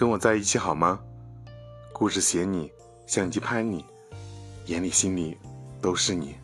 跟我在一起好吗？故事写你相机拍你眼里心里都是你。